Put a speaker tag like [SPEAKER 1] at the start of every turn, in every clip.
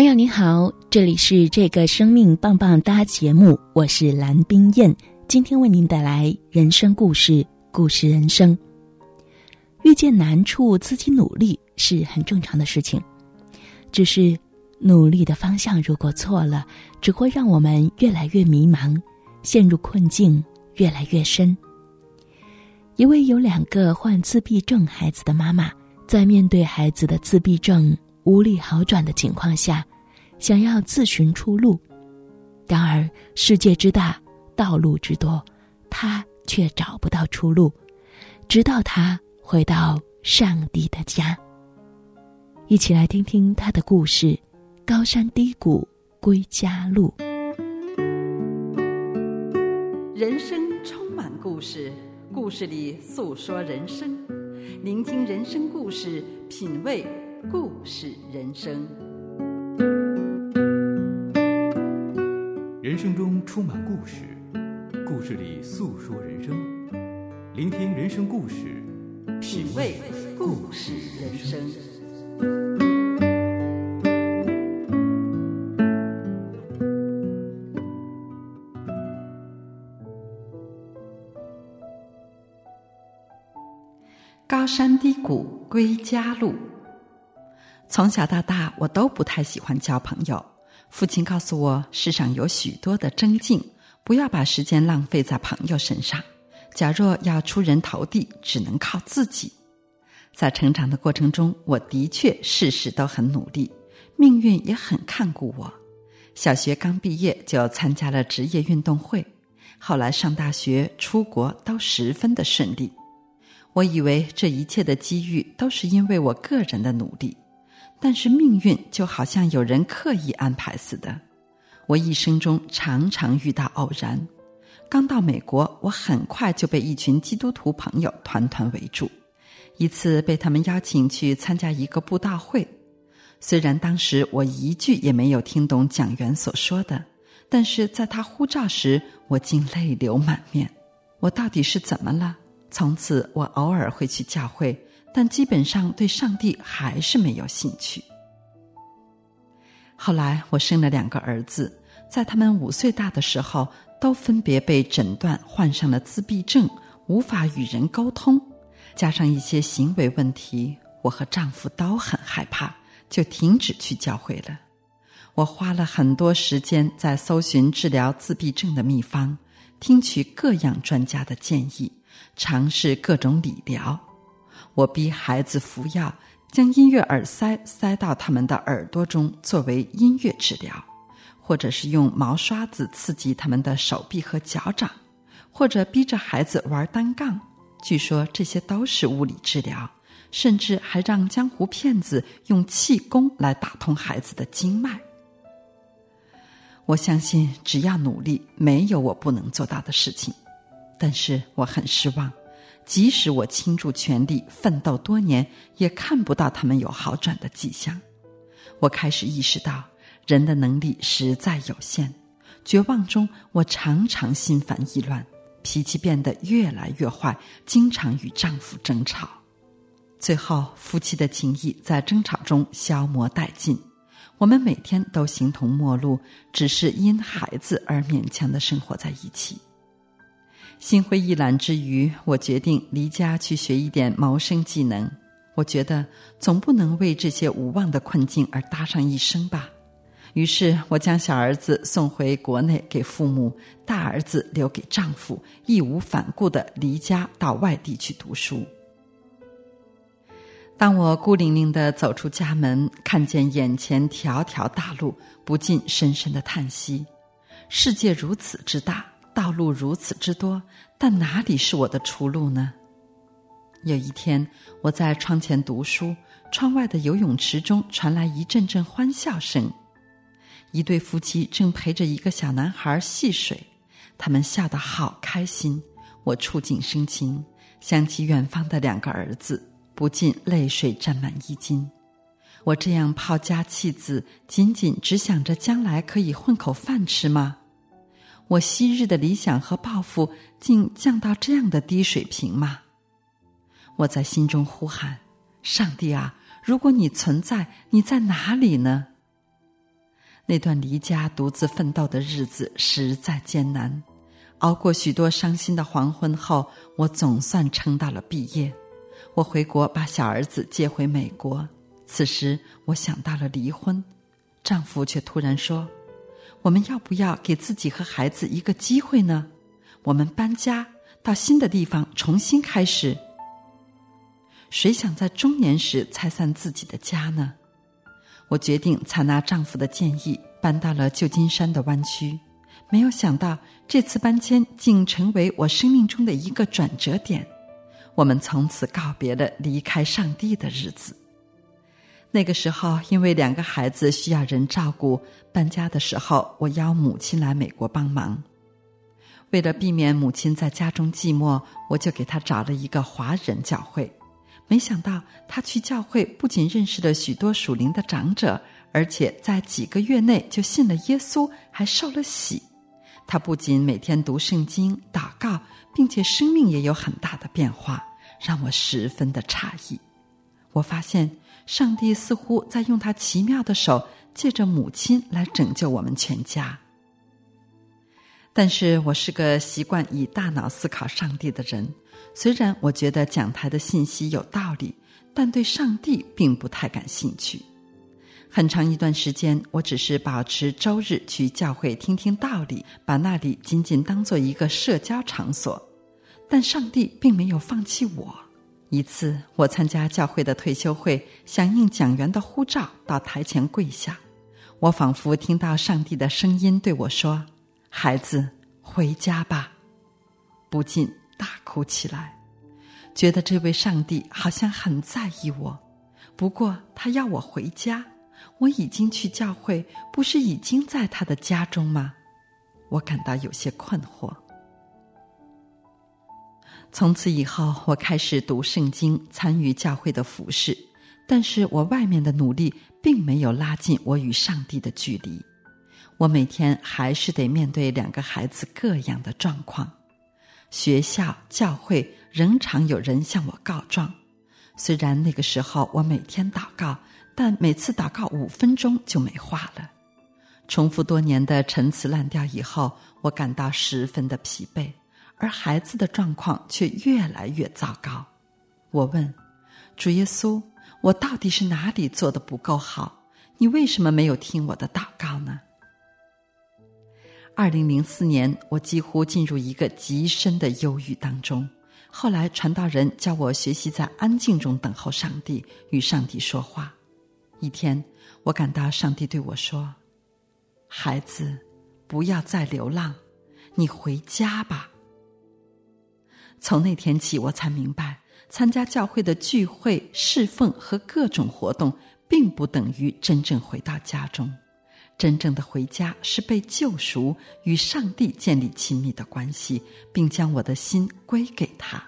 [SPEAKER 1] 朋友您好，这里是这个生命棒棒哒节目，我是蓝冰燕，今天为您带来人生故事，故事人生。遇见难处，自己努力是很正常的事情，只是努力的方向如果错了，只会让我们越来越迷茫，陷入困境越来越深。一位有两个患自闭症孩子的妈妈，在面对孩子的自闭症。无力好转的情况下，想要自寻出路，然而世界之大，道路之多，他却找不到出路。直到他回到上帝的家，一起来听听他的故事：高山低谷归家路。
[SPEAKER 2] 人生充满故事，故事里诉说人生，聆听人生故事，品味。故事人生，
[SPEAKER 3] 生中充满故事，故事里诉说人生，聆听人生故事，
[SPEAKER 2] 品味故事人生。高山低谷归家路。从小到大，我都不太喜欢交朋友。父亲告诉我，世上有许多的真境，不要把时间浪费在朋友身上。假若要出人头地，只能靠自己。在成长的过程中，我的确事事都很努力，命运也很看顾我。小学刚毕业就参加了职业运动会，后来上大学、出国都十分的顺利。我以为这一切的机遇都是因为我个人的努力。但是命运就好像有人刻意安排似的，我一生中常常遇到偶然。刚到美国，我很快就被一群基督徒朋友团团围住。一次被他们邀请去参加一个布道会，虽然当时我一句也没有听懂讲员所说的，但是在他呼召时，我竟泪流满面。我到底是怎么了？从此，我偶尔会去教会。但基本上对上帝还是没有兴趣。后来我生了两个儿子，在他们五岁大的时候，都分别被诊断患上了自闭症，无法与人沟通，加上一些行为问题，我和丈夫都很害怕，就停止去教会了。我花了很多时间在搜寻治疗自闭症的秘方，听取各样专家的建议，尝试各种理疗。我逼孩子服药，将音乐耳塞塞到他们的耳朵中作为音乐治疗，或者是用毛刷子刺激他们的手臂和脚掌，或者逼着孩子玩单杠。据说这些都是物理治疗，甚至还让江湖骗子用气功来打通孩子的经脉。我相信，只要努力，没有我不能做到的事情。但是我很失望。即使我倾注全力奋斗多年，也看不到他们有好转的迹象。我开始意识到人的能力实在有限。绝望中，我常常心烦意乱，脾气变得越来越坏，经常与丈夫争吵。最后，夫妻的情谊在争吵中消磨殆尽。我们每天都形同陌路，只是因孩子而勉强的生活在一起。心灰意懒之余，我决定离家去学一点谋生技能。我觉得总不能为这些无望的困境而搭上一生吧。于是，我将小儿子送回国内给父母，大儿子留给丈夫，义无反顾的离家到外地去读书。当我孤零零的走出家门，看见眼前条条大路，不禁深深的叹息：世界如此之大。道路如此之多，但哪里是我的出路呢？有一天，我在窗前读书，窗外的游泳池中传来一阵阵欢笑声。一对夫妻正陪着一个小男孩戏水，他们笑得好开心。我触景生情，想起远方的两个儿子，不禁泪水沾满衣襟。我这样抛家弃子，仅仅只想着将来可以混口饭吃吗？我昔日的理想和抱负，竟降到这样的低水平吗？我在心中呼喊：“上帝啊，如果你存在，你在哪里呢？”那段离家独自奋斗的日子实在艰难，熬过许多伤心的黄昏后，我总算撑到了毕业。我回国把小儿子接回美国，此时我想到了离婚，丈夫却突然说：“我们要不要给自己和孩子一个机会呢？我们搬家到新的地方重新开始。”谁想在中年时拆散自己的家呢？我决定采纳丈夫的建议，搬到了旧金山的湾区。没有想到，这次搬迁竟成为我生命中的一个转折点。我们从此告别了离开上帝的日子。那个时候，因为两个孩子需要人照顾，搬家的时候，我邀母亲来美国帮忙。为了避免母亲在家中寂寞，我就给她找了一个华人教会。没想到她去教会，不仅认识了许多属灵的长者，而且在几个月内就信了耶稣，还受了洗。他不仅每天读圣经、祷告，并且生命也有很大的变化，让我十分的诧异。我发现上帝似乎在用他奇妙的手，借着母亲来拯救我们全家。但是我是个习惯以大脑思考上帝的人。虽然我觉得讲台的信息有道理，但对上帝并不太感兴趣。很长一段时间，我只是保持周日去教会听听道理，把那里仅仅当做一个社交场所。但上帝并没有放弃我。一次，我参加教会的退休会，响应讲员的呼召，到台前跪下。我仿佛听到上帝的声音对我说：“孩子，回家吧。”不禁。大哭起来，觉得这位上帝好像很在意我。不过他要我回家，我已经去教会，不是已经在他的家中吗？我感到有些困惑。从此以后，我开始读圣经，参与教会的服饰，但是我外面的努力并没有拉近我与上帝的距离。我每天还是得面对两个孩子各样的状况。学校、教会仍常有人向我告状。虽然那个时候我每天祷告，但每次祷告五分钟就没话了。重复多年的陈词滥调以后，我感到十分的疲惫，而孩子的状况却越来越糟糕。我问主耶稣：“我到底是哪里做的不够好？你为什么没有听我的祷告呢？”二零零四年，我几乎进入一个极深的忧郁当中。后来，传道人教我学习在安静中等候上帝，与上帝说话。一天，我感到上帝对我说：“孩子，不要再流浪，你回家吧。”从那天起，我才明白，参加教会的聚会、侍奉和各种活动，并不等于真正回到家中。真正的回家是被救赎，与上帝建立亲密的关系，并将我的心归给他。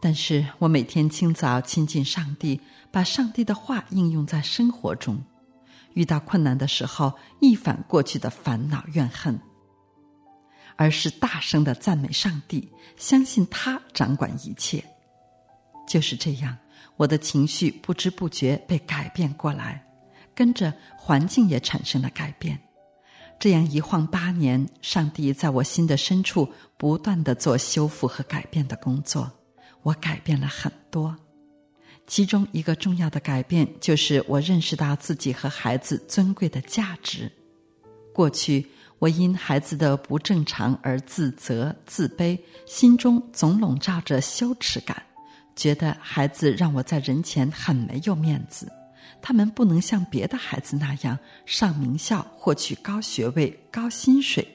[SPEAKER 2] 但是我每天清早亲近上帝，把上帝的话应用在生活中，遇到困难的时候，一反过去的烦恼怨恨，而是大声的赞美上帝，相信他掌管一切。就是这样，我的情绪不知不觉被改变过来。跟着环境也产生了改变，这样一晃八年，上帝在我心的深处不断的做修复和改变的工作，我改变了很多。其中一个重要的改变就是我认识到自己和孩子尊贵的价值。过去我因孩子的不正常而自责自卑，心中总笼罩着羞耻感，觉得孩子让我在人前很没有面子。他们不能像别的孩子那样上名校、获取高学位、高薪水。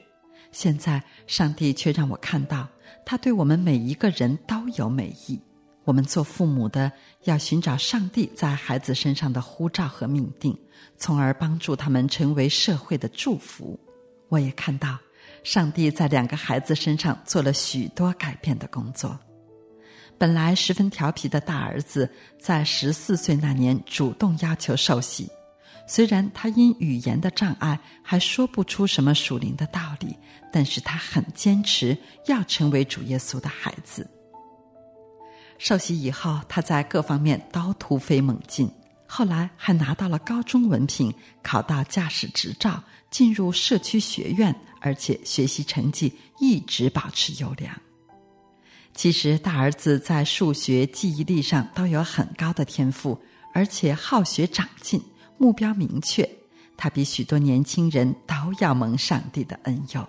[SPEAKER 2] 现在，上帝却让我看到，他对我们每一个人都有美意。我们做父母的要寻找上帝在孩子身上的呼召和命定，从而帮助他们成为社会的祝福。我也看到，上帝在两个孩子身上做了许多改变的工作。本来十分调皮的大儿子，在十四岁那年主动要求受洗。虽然他因语言的障碍还说不出什么属灵的道理，但是他很坚持要成为主耶稣的孩子。受洗以后，他在各方面都突飞猛进，后来还拿到了高中文凭，考到驾驶执照，进入社区学院，而且学习成绩一直保持优良。其实，大儿子在数学、记忆力上都有很高的天赋，而且好学长进。目标明确，他比许多年轻人都要蒙上帝的恩佑。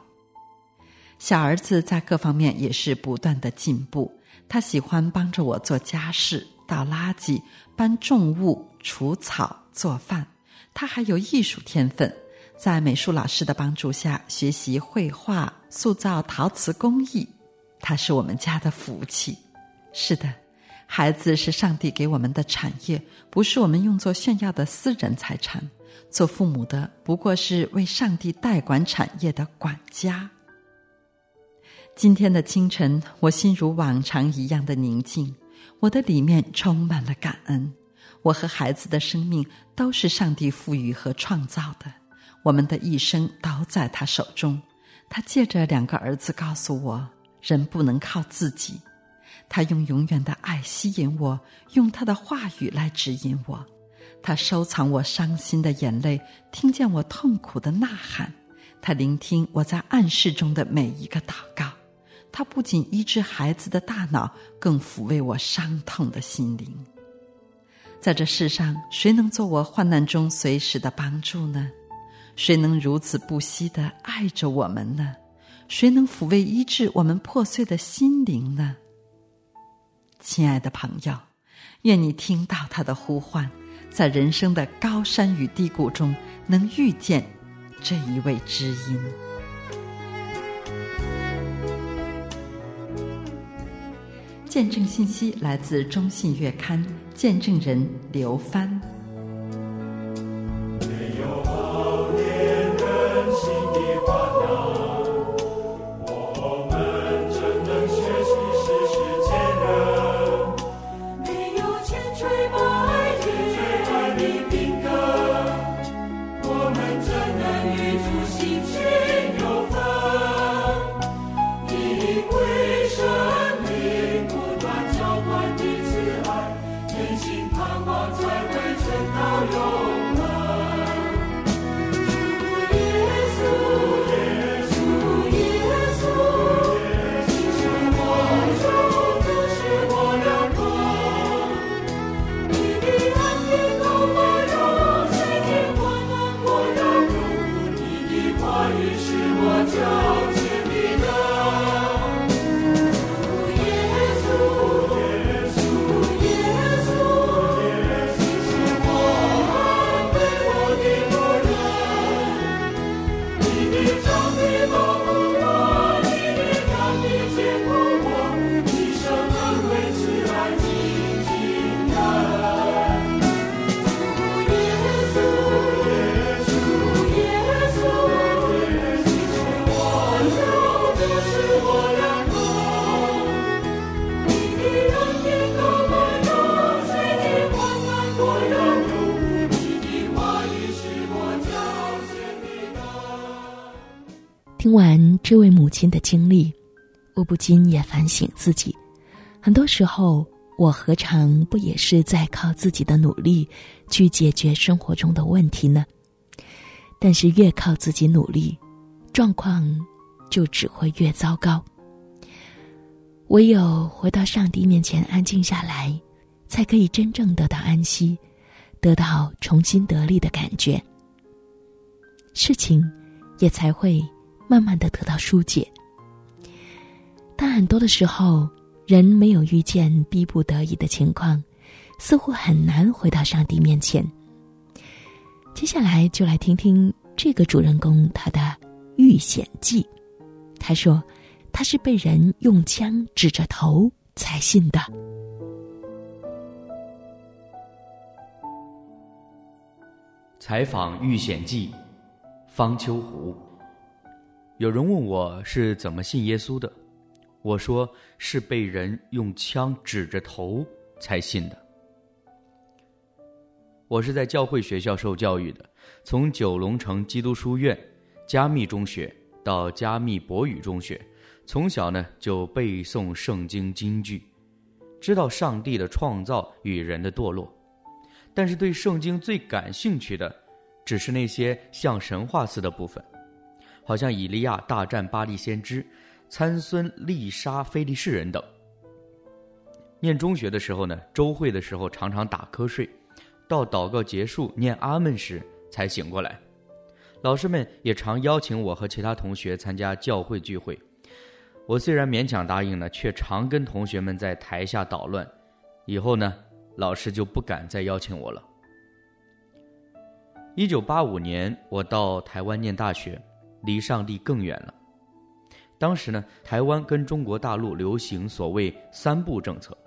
[SPEAKER 2] 小儿子在各方面也是不断的进步。他喜欢帮着我做家事、倒垃圾、搬重物、除草、做饭。他还有艺术天分，在美术老师的帮助下学习绘画、塑造陶瓷工艺。他是我们家的福气。是的。孩子是上帝给我们的产业，不是我们用作炫耀的私人财产。做父母的不过是为上帝代管产业的管家。今天的清晨，我心如往常一样的宁静，我的里面充满了感恩。我和孩子的生命都是上帝赋予和创造的，我们的一生都在他手中。他借着两个儿子告诉我：人不能靠自己。他用永远的爱吸引我，用他的话语来指引我。他收藏我伤心的眼泪，听见我痛苦的呐喊。他聆听我在暗室中的每一个祷告。他不仅医治孩子的大脑，更抚慰我伤痛的心灵。在这世上，谁能做我患难中随时的帮助呢？谁能如此不惜的爱着我们呢？谁能抚慰医治我们破碎的心灵呢？亲爱的朋友，愿你听到他的呼唤，在人生的高山与低谷中，能遇见这一位知音。见证信息来自中信月刊，见证人刘帆。
[SPEAKER 1] 亲的经历，我不禁也反省自己。很多时候，我何尝不也是在靠自己的努力去解决生活中的问题呢？但是越靠自己努力，状况就只会越糟糕。唯有回到上帝面前安静下来，才可以真正得到安息，得到重新得力的感觉。事情也才会。慢慢的得到疏解。但很多的时候人没有遇见逼不得已的情况似乎很难回到上帝面前。接下来就来听听这个主人公他的遇险记。他说他是被人用枪指着头才信的。
[SPEAKER 4] 采访遇险记方秋湖。有人问我是怎么信耶稣的，我说是被人用枪指着头才信的。我是在教会学校受教育的，从九龙城基督书院、加密中学到加密博语中学，从小呢就背诵圣经金句，知道上帝的创造与人的堕落。但是对圣经最感兴趣的，只是那些像神话似的部分，好像以利亚大战巴利先知、参孙力杀非利士人等。念中学的时候呢，周会的时候常常打瞌睡，到祷告结束念阿门时才醒过来。老师们也常邀请我和其他同学参加教会聚会，我虽然勉强答应了，却常跟同学们在台下捣乱。以后呢？老师就不敢再邀请我了。一九八五年，我到台湾念大学，离上帝更远了。当时呢，台湾跟中国大陆流行所谓“三不”政策，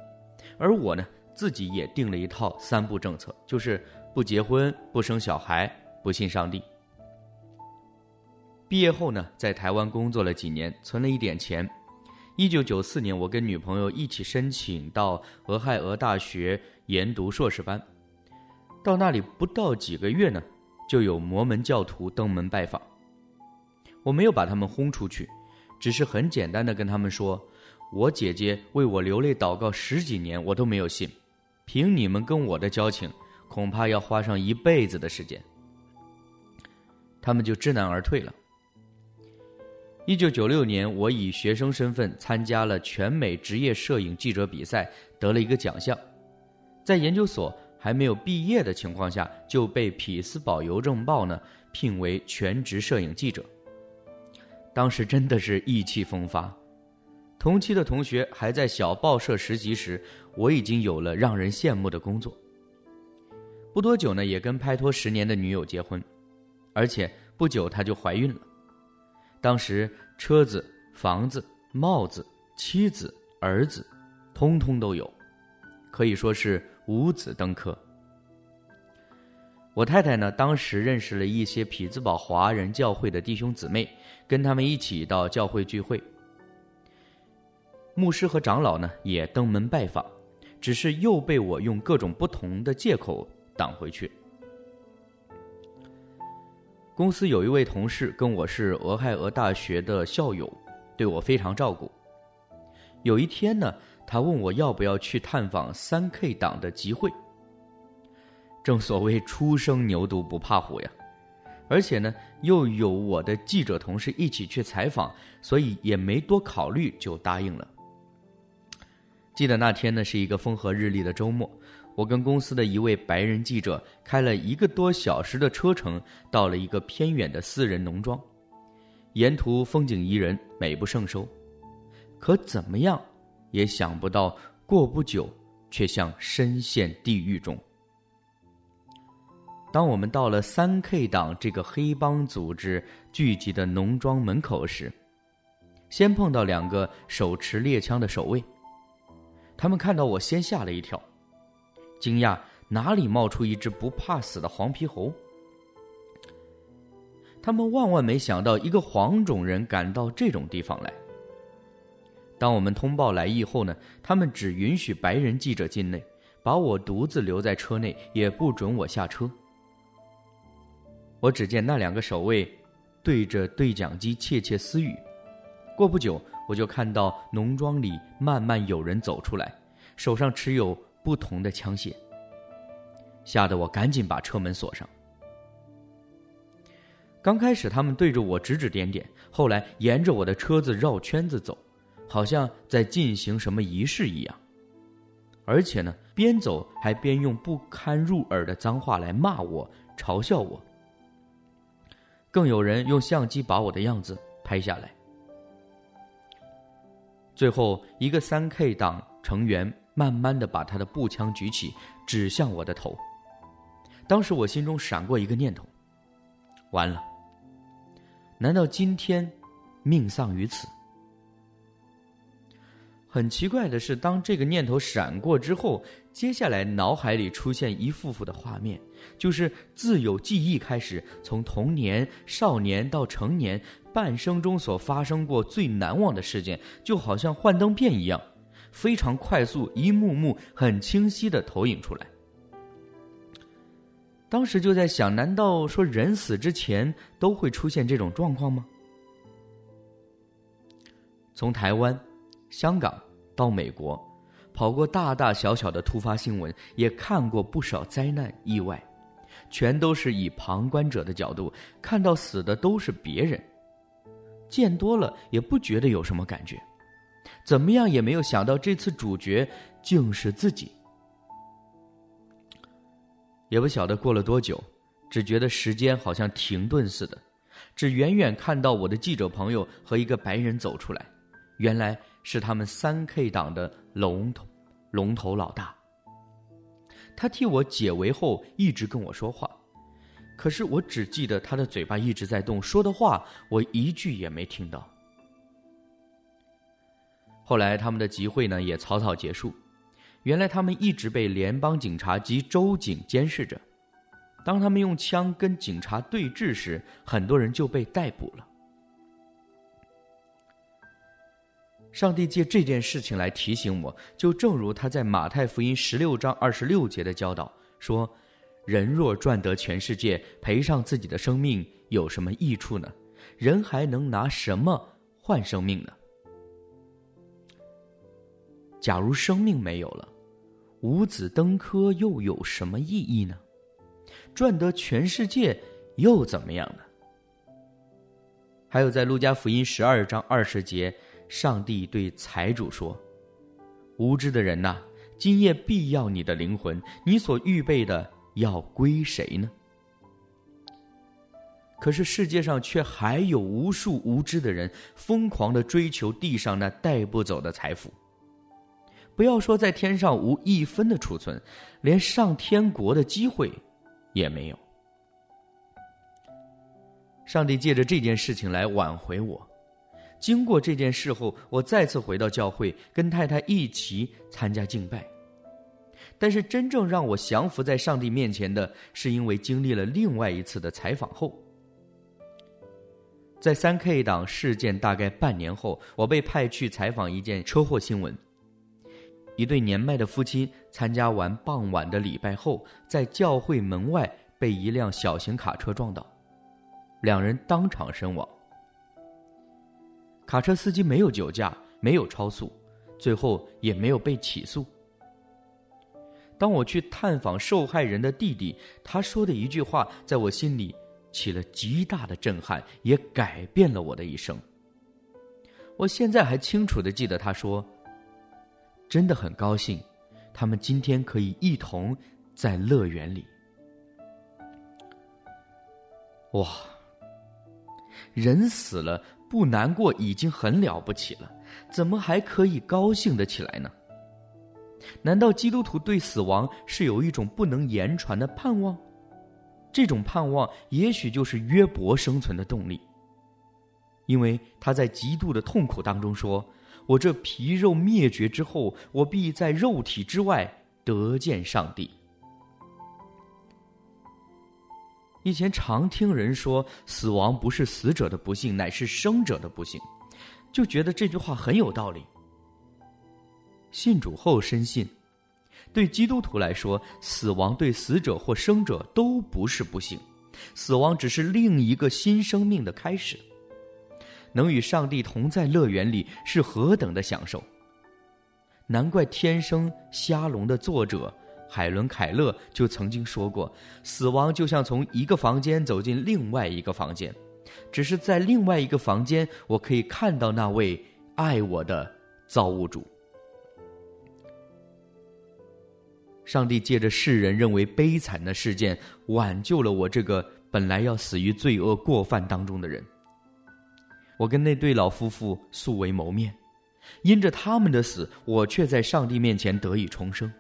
[SPEAKER 4] 而我呢，自己也定了一套“三不”政策，就是不结婚、不生小孩、不信上帝。毕业后呢，在台湾工作了几年，存了一点钱。一九九四年，我跟女朋友一起申请到俄亥俄大学研读硕士班。到那里不到几个月呢，就有摩门教徒登门拜访。我没有把他们轰出去，只是很简单的跟他们说：“我姐姐为我流泪祷告十几年，我都没有信。凭你们跟我的交情，恐怕要花上一辈子的时间。”他们就知难而退了。一九九六年，我以学生身份参加了全美职业摄影记者比赛，得了一个奖项。在研究所还没有毕业的情况下，就被匹兹堡邮政报呢聘为全职摄影记者。当时真的是意气风发。同期的同学还在小报社实习时，我已经有了让人羡慕的工作。不多久呢，也跟拍拖十年的女友结婚，而且不久她就怀孕了。当时车子、房子、帽子、妻子、儿子，通通都有，可以说是五子登科。我太太呢，当时认识了一些匹兹堡华人教会的弟兄姊妹，跟他们一起到教会聚会。牧师和长老呢也登门拜访，只是又被我用各种不同的借口挡回去。公司有一位同事跟我是俄亥俄大学的校友，对我非常照顾。有一天呢，他问我要不要去探访三 K 党的集会。正所谓初生牛犊不怕虎呀，而且呢又有我的记者同事一起去采访，所以也没多考虑就答应了。记得那天呢是一个风和日丽的周末。我跟公司的一位白人记者开了一个多小时的车程，到了一个偏远的私人农庄，沿途风景宜人，美不胜收。可怎么样，也想不到，过不久，却像深陷地狱中。当我们到了三 K 党这个黑帮组织聚集的农庄门口时，先碰到两个手持猎枪的守卫，他们看到我，先吓了一跳。惊讶，哪里冒出一只不怕死的黄皮猴？他们万万没想到，一个黄种人敢到这种地方来。当我们通报来意后呢，他们只允许白人记者进内，把我独自留在车内，也不准我下车。我只见那两个守卫对着对讲机窃窃私语。过不久，我就看到农庄里慢慢有人走出来，手上持有。不同的枪械，吓得我赶紧把车门锁上。刚开始他们对着我指指点点，后来沿着我的车子绕圈子走，好像在进行什么仪式一样。而且呢，边走还边用不堪入耳的脏话来骂我、嘲笑我。更有人用相机把我的样子拍下来。最后一个三 K 党成员。慢慢的把他的步枪举起，指向我的头。当时我心中闪过一个念头：完了，难道今天命丧于此？很奇怪的是，当这个念头闪过之后，接下来脑海里出现一幅幅的画面，就是自有记忆开始，从童年、少年到成年，半生中所发生过最难忘的事件，就好像幻灯片一样，非常快速，一幕幕很清晰的投影出来。当时就在想，难道说人死之前都会出现这种状况吗？从台湾、香港到美国，跑过大大小小的突发新闻，也看过不少灾难意外，全都是以旁观者的角度看到死的都是别人，见多了也不觉得有什么感觉，怎么样也没有想到这次主角竟是自己。也不晓得过了多久，只觉得时间好像停顿似的，只远远看到我的记者朋友和一个白人走出来。原来是他们三 K 党的龙头龙头老大。他替我解围后，一直跟我说话，可是我只记得他的嘴巴一直在动，说的话我一句也没听到。后来他们的集会呢也草草结束，原来他们一直被联邦警察及州警监视着，当他们用枪跟警察对峙时，很多人就被逮捕了。上帝借这件事情来提醒我，就正如他在马太福音十六章二十六节的教导说：“人若赚得全世界，赔上自己的生命，有什么益处呢？人还能拿什么换生命呢？假如生命没有了，五子登科又有什么意义呢？赚得全世界又怎么样呢？”还有在路加福音十二章二十节。上帝对财主说：“无知的人呐，今夜必要你的灵魂，你所预备的要归谁呢？”可是世界上却还有无数无知的人，疯狂的追求地上那带不走的财富。不要说在天上无一分的储存，连上天国的机会也没有。上帝借着这件事情来挽回我。经过这件事后，我再次回到教会，跟太太一起参加敬拜。但是，真正让我降服在上帝面前的，是因为经历了另外一次的采访后。在三 K 党事件大概半年后，我被派去采访一件车祸新闻：一对年迈的夫妻参加完傍晚的礼拜后，在教会门外被一辆小型卡车撞倒，两人当场身亡。卡车司机没有酒驾，没有超速，最后也没有被起诉。当我去探访受害人的弟弟，他说的一句话，在我心里起了极大的震撼，也改变了我的一生。我现在还清楚的记得他说：“真的很高兴，他们今天可以一同在乐园里。”哇，人死了。不难过已经很了不起了，怎么还可以高兴的起来呢？难道基督徒对死亡是有一种不能言传的盼望？这种盼望也许就是约伯生存的动力，因为他在极度的痛苦当中说：“我这皮肉灭绝之后，我必在肉体之外得见上帝。”以前常听人说，死亡不是死者的不幸，乃是生者的不幸，就觉得这句话很有道理。信主后深信，对基督徒来说，死亡对死者或生者都不是不幸，死亡只是另一个新生命的开始。能与上帝同在乐园里，是何等的享受！难怪天生瞎聋的作者。海伦·凯勒就曾经说过：“死亡就像从一个房间走进另外一个房间，只是在另外一个房间，我可以看到那位爱我的造物主。上帝借着世人认为悲惨的事件，挽救了我这个本来要死于罪恶过犯当中的人。我跟那对老夫妇素未谋面，因着他们的死，我却在上帝面前得以重生。”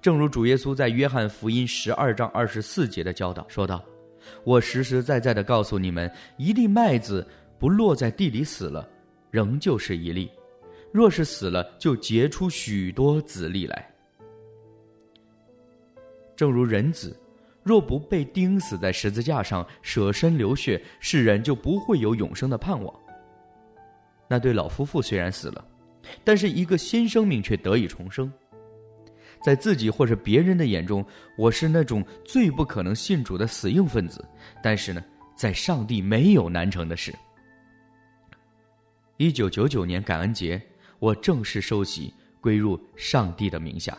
[SPEAKER 4] 正如主耶稣在约翰福音十二章二十四节的教导说道：“我实实在在的告诉你们，一粒麦子不落在地里死了，仍旧是一粒；若是死了，就结出许多子粒来。正如人子，若不被钉死在十字架上，舍身流血，世人就不会有永生的盼望。那对老夫妇虽然死了，但是一个新生命却得以重生。在自己或者别人的眼中，我是那种最不可能信主的死硬分子。但是呢，在上帝没有难成的事。一九九九年感恩节，我正式受洗，归入上帝的名下。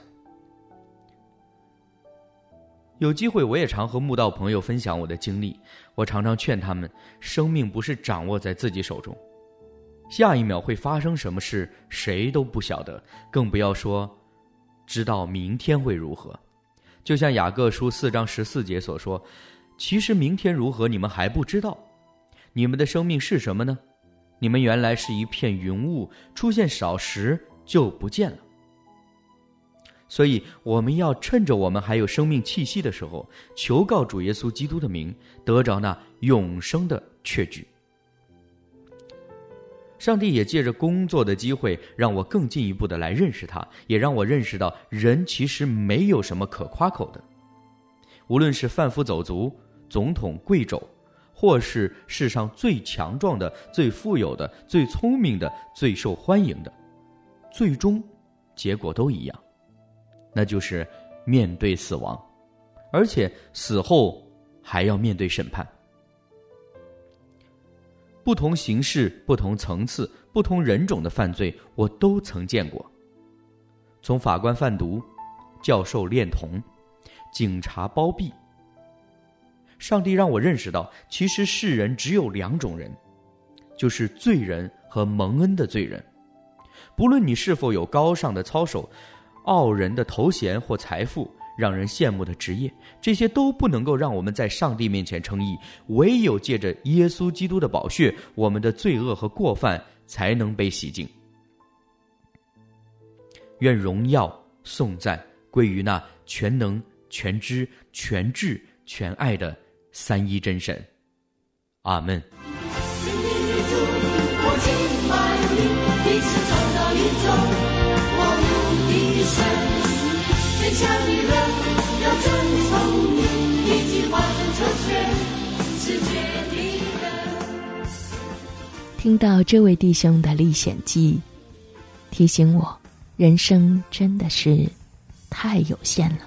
[SPEAKER 4] 有机会，我也常和慕道朋友分享我的经历。我常常劝他们：生命不是掌握在自己手中，下一秒会发生什么事，谁都不晓得，更不要说。知道明天会如何，就像雅各书四章十四节所说：“其实明天如何，你们还不知道。你们的生命是什么呢？你们原来是一片云雾，出现少时就不见了。所以我们要趁着我们还有生命气息的时候，求告主耶稣基督的名，得着那永生的确据。”上帝也借着工作的机会，让我更进一步的来认识他，也让我认识到人其实没有什么可夸口的。无论是贩夫走卒、总统贵胄，或是世上最强壮的、最富有的、最聪明的、最受欢迎的，最终结果都一样，那就是面对死亡，而且死后还要面对审判。不同形式、不同层次、不同人种的犯罪，我都曾见过。从法官贩毒、教授恋童、警察包庇，上帝让我认识到，其实世人只有两种人，就是罪人和蒙恩的罪人。不论你是否有高尚的操守、傲人的头衔或财富。让人羡慕的职业，这些都不能够让我们在上帝面前称义。唯有借着耶稣基督的宝血，我们的罪恶和过犯才能被洗净。愿荣耀颂赞归于那全能、全知、全智、全爱的三一真神。阿门。
[SPEAKER 1] 听到这位弟兄的历险记，提醒我，人生真的是太有限了。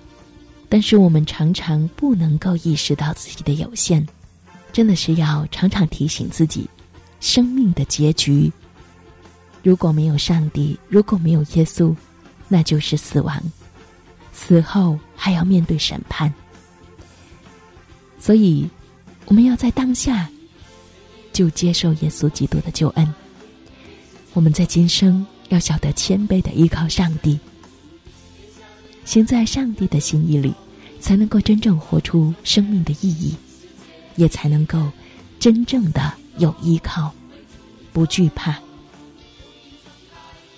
[SPEAKER 1] 但是我们常常不能够意识到自己的有限，真的是要常常提醒自己，生命的结局，如果没有上帝，如果没有耶稣，那就是死亡，死后还要面对审判。所以，我们要在当下。就接受耶稣基督的救恩。我们在今生要晓得谦卑的依靠上帝，行在上帝的心意里，才能够真正活出生命的意义，也才能够真正的有依靠，不惧怕。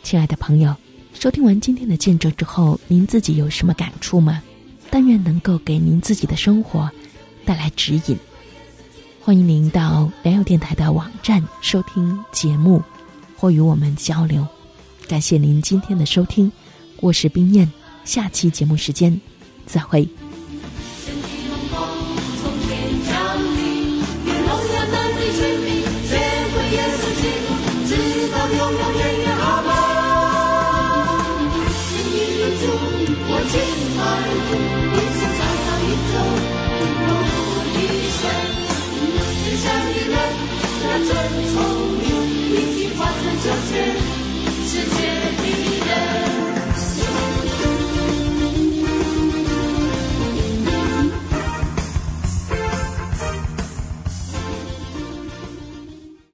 [SPEAKER 1] 亲爱的朋友，收听完今天的见证之后，您自己有什么感触吗？但愿能够给您自己的生活带来指引。欢迎您到良友电台的网站收听节目，或与我们交流。感谢您今天的收听，我是冰燕。下期节目时间再会。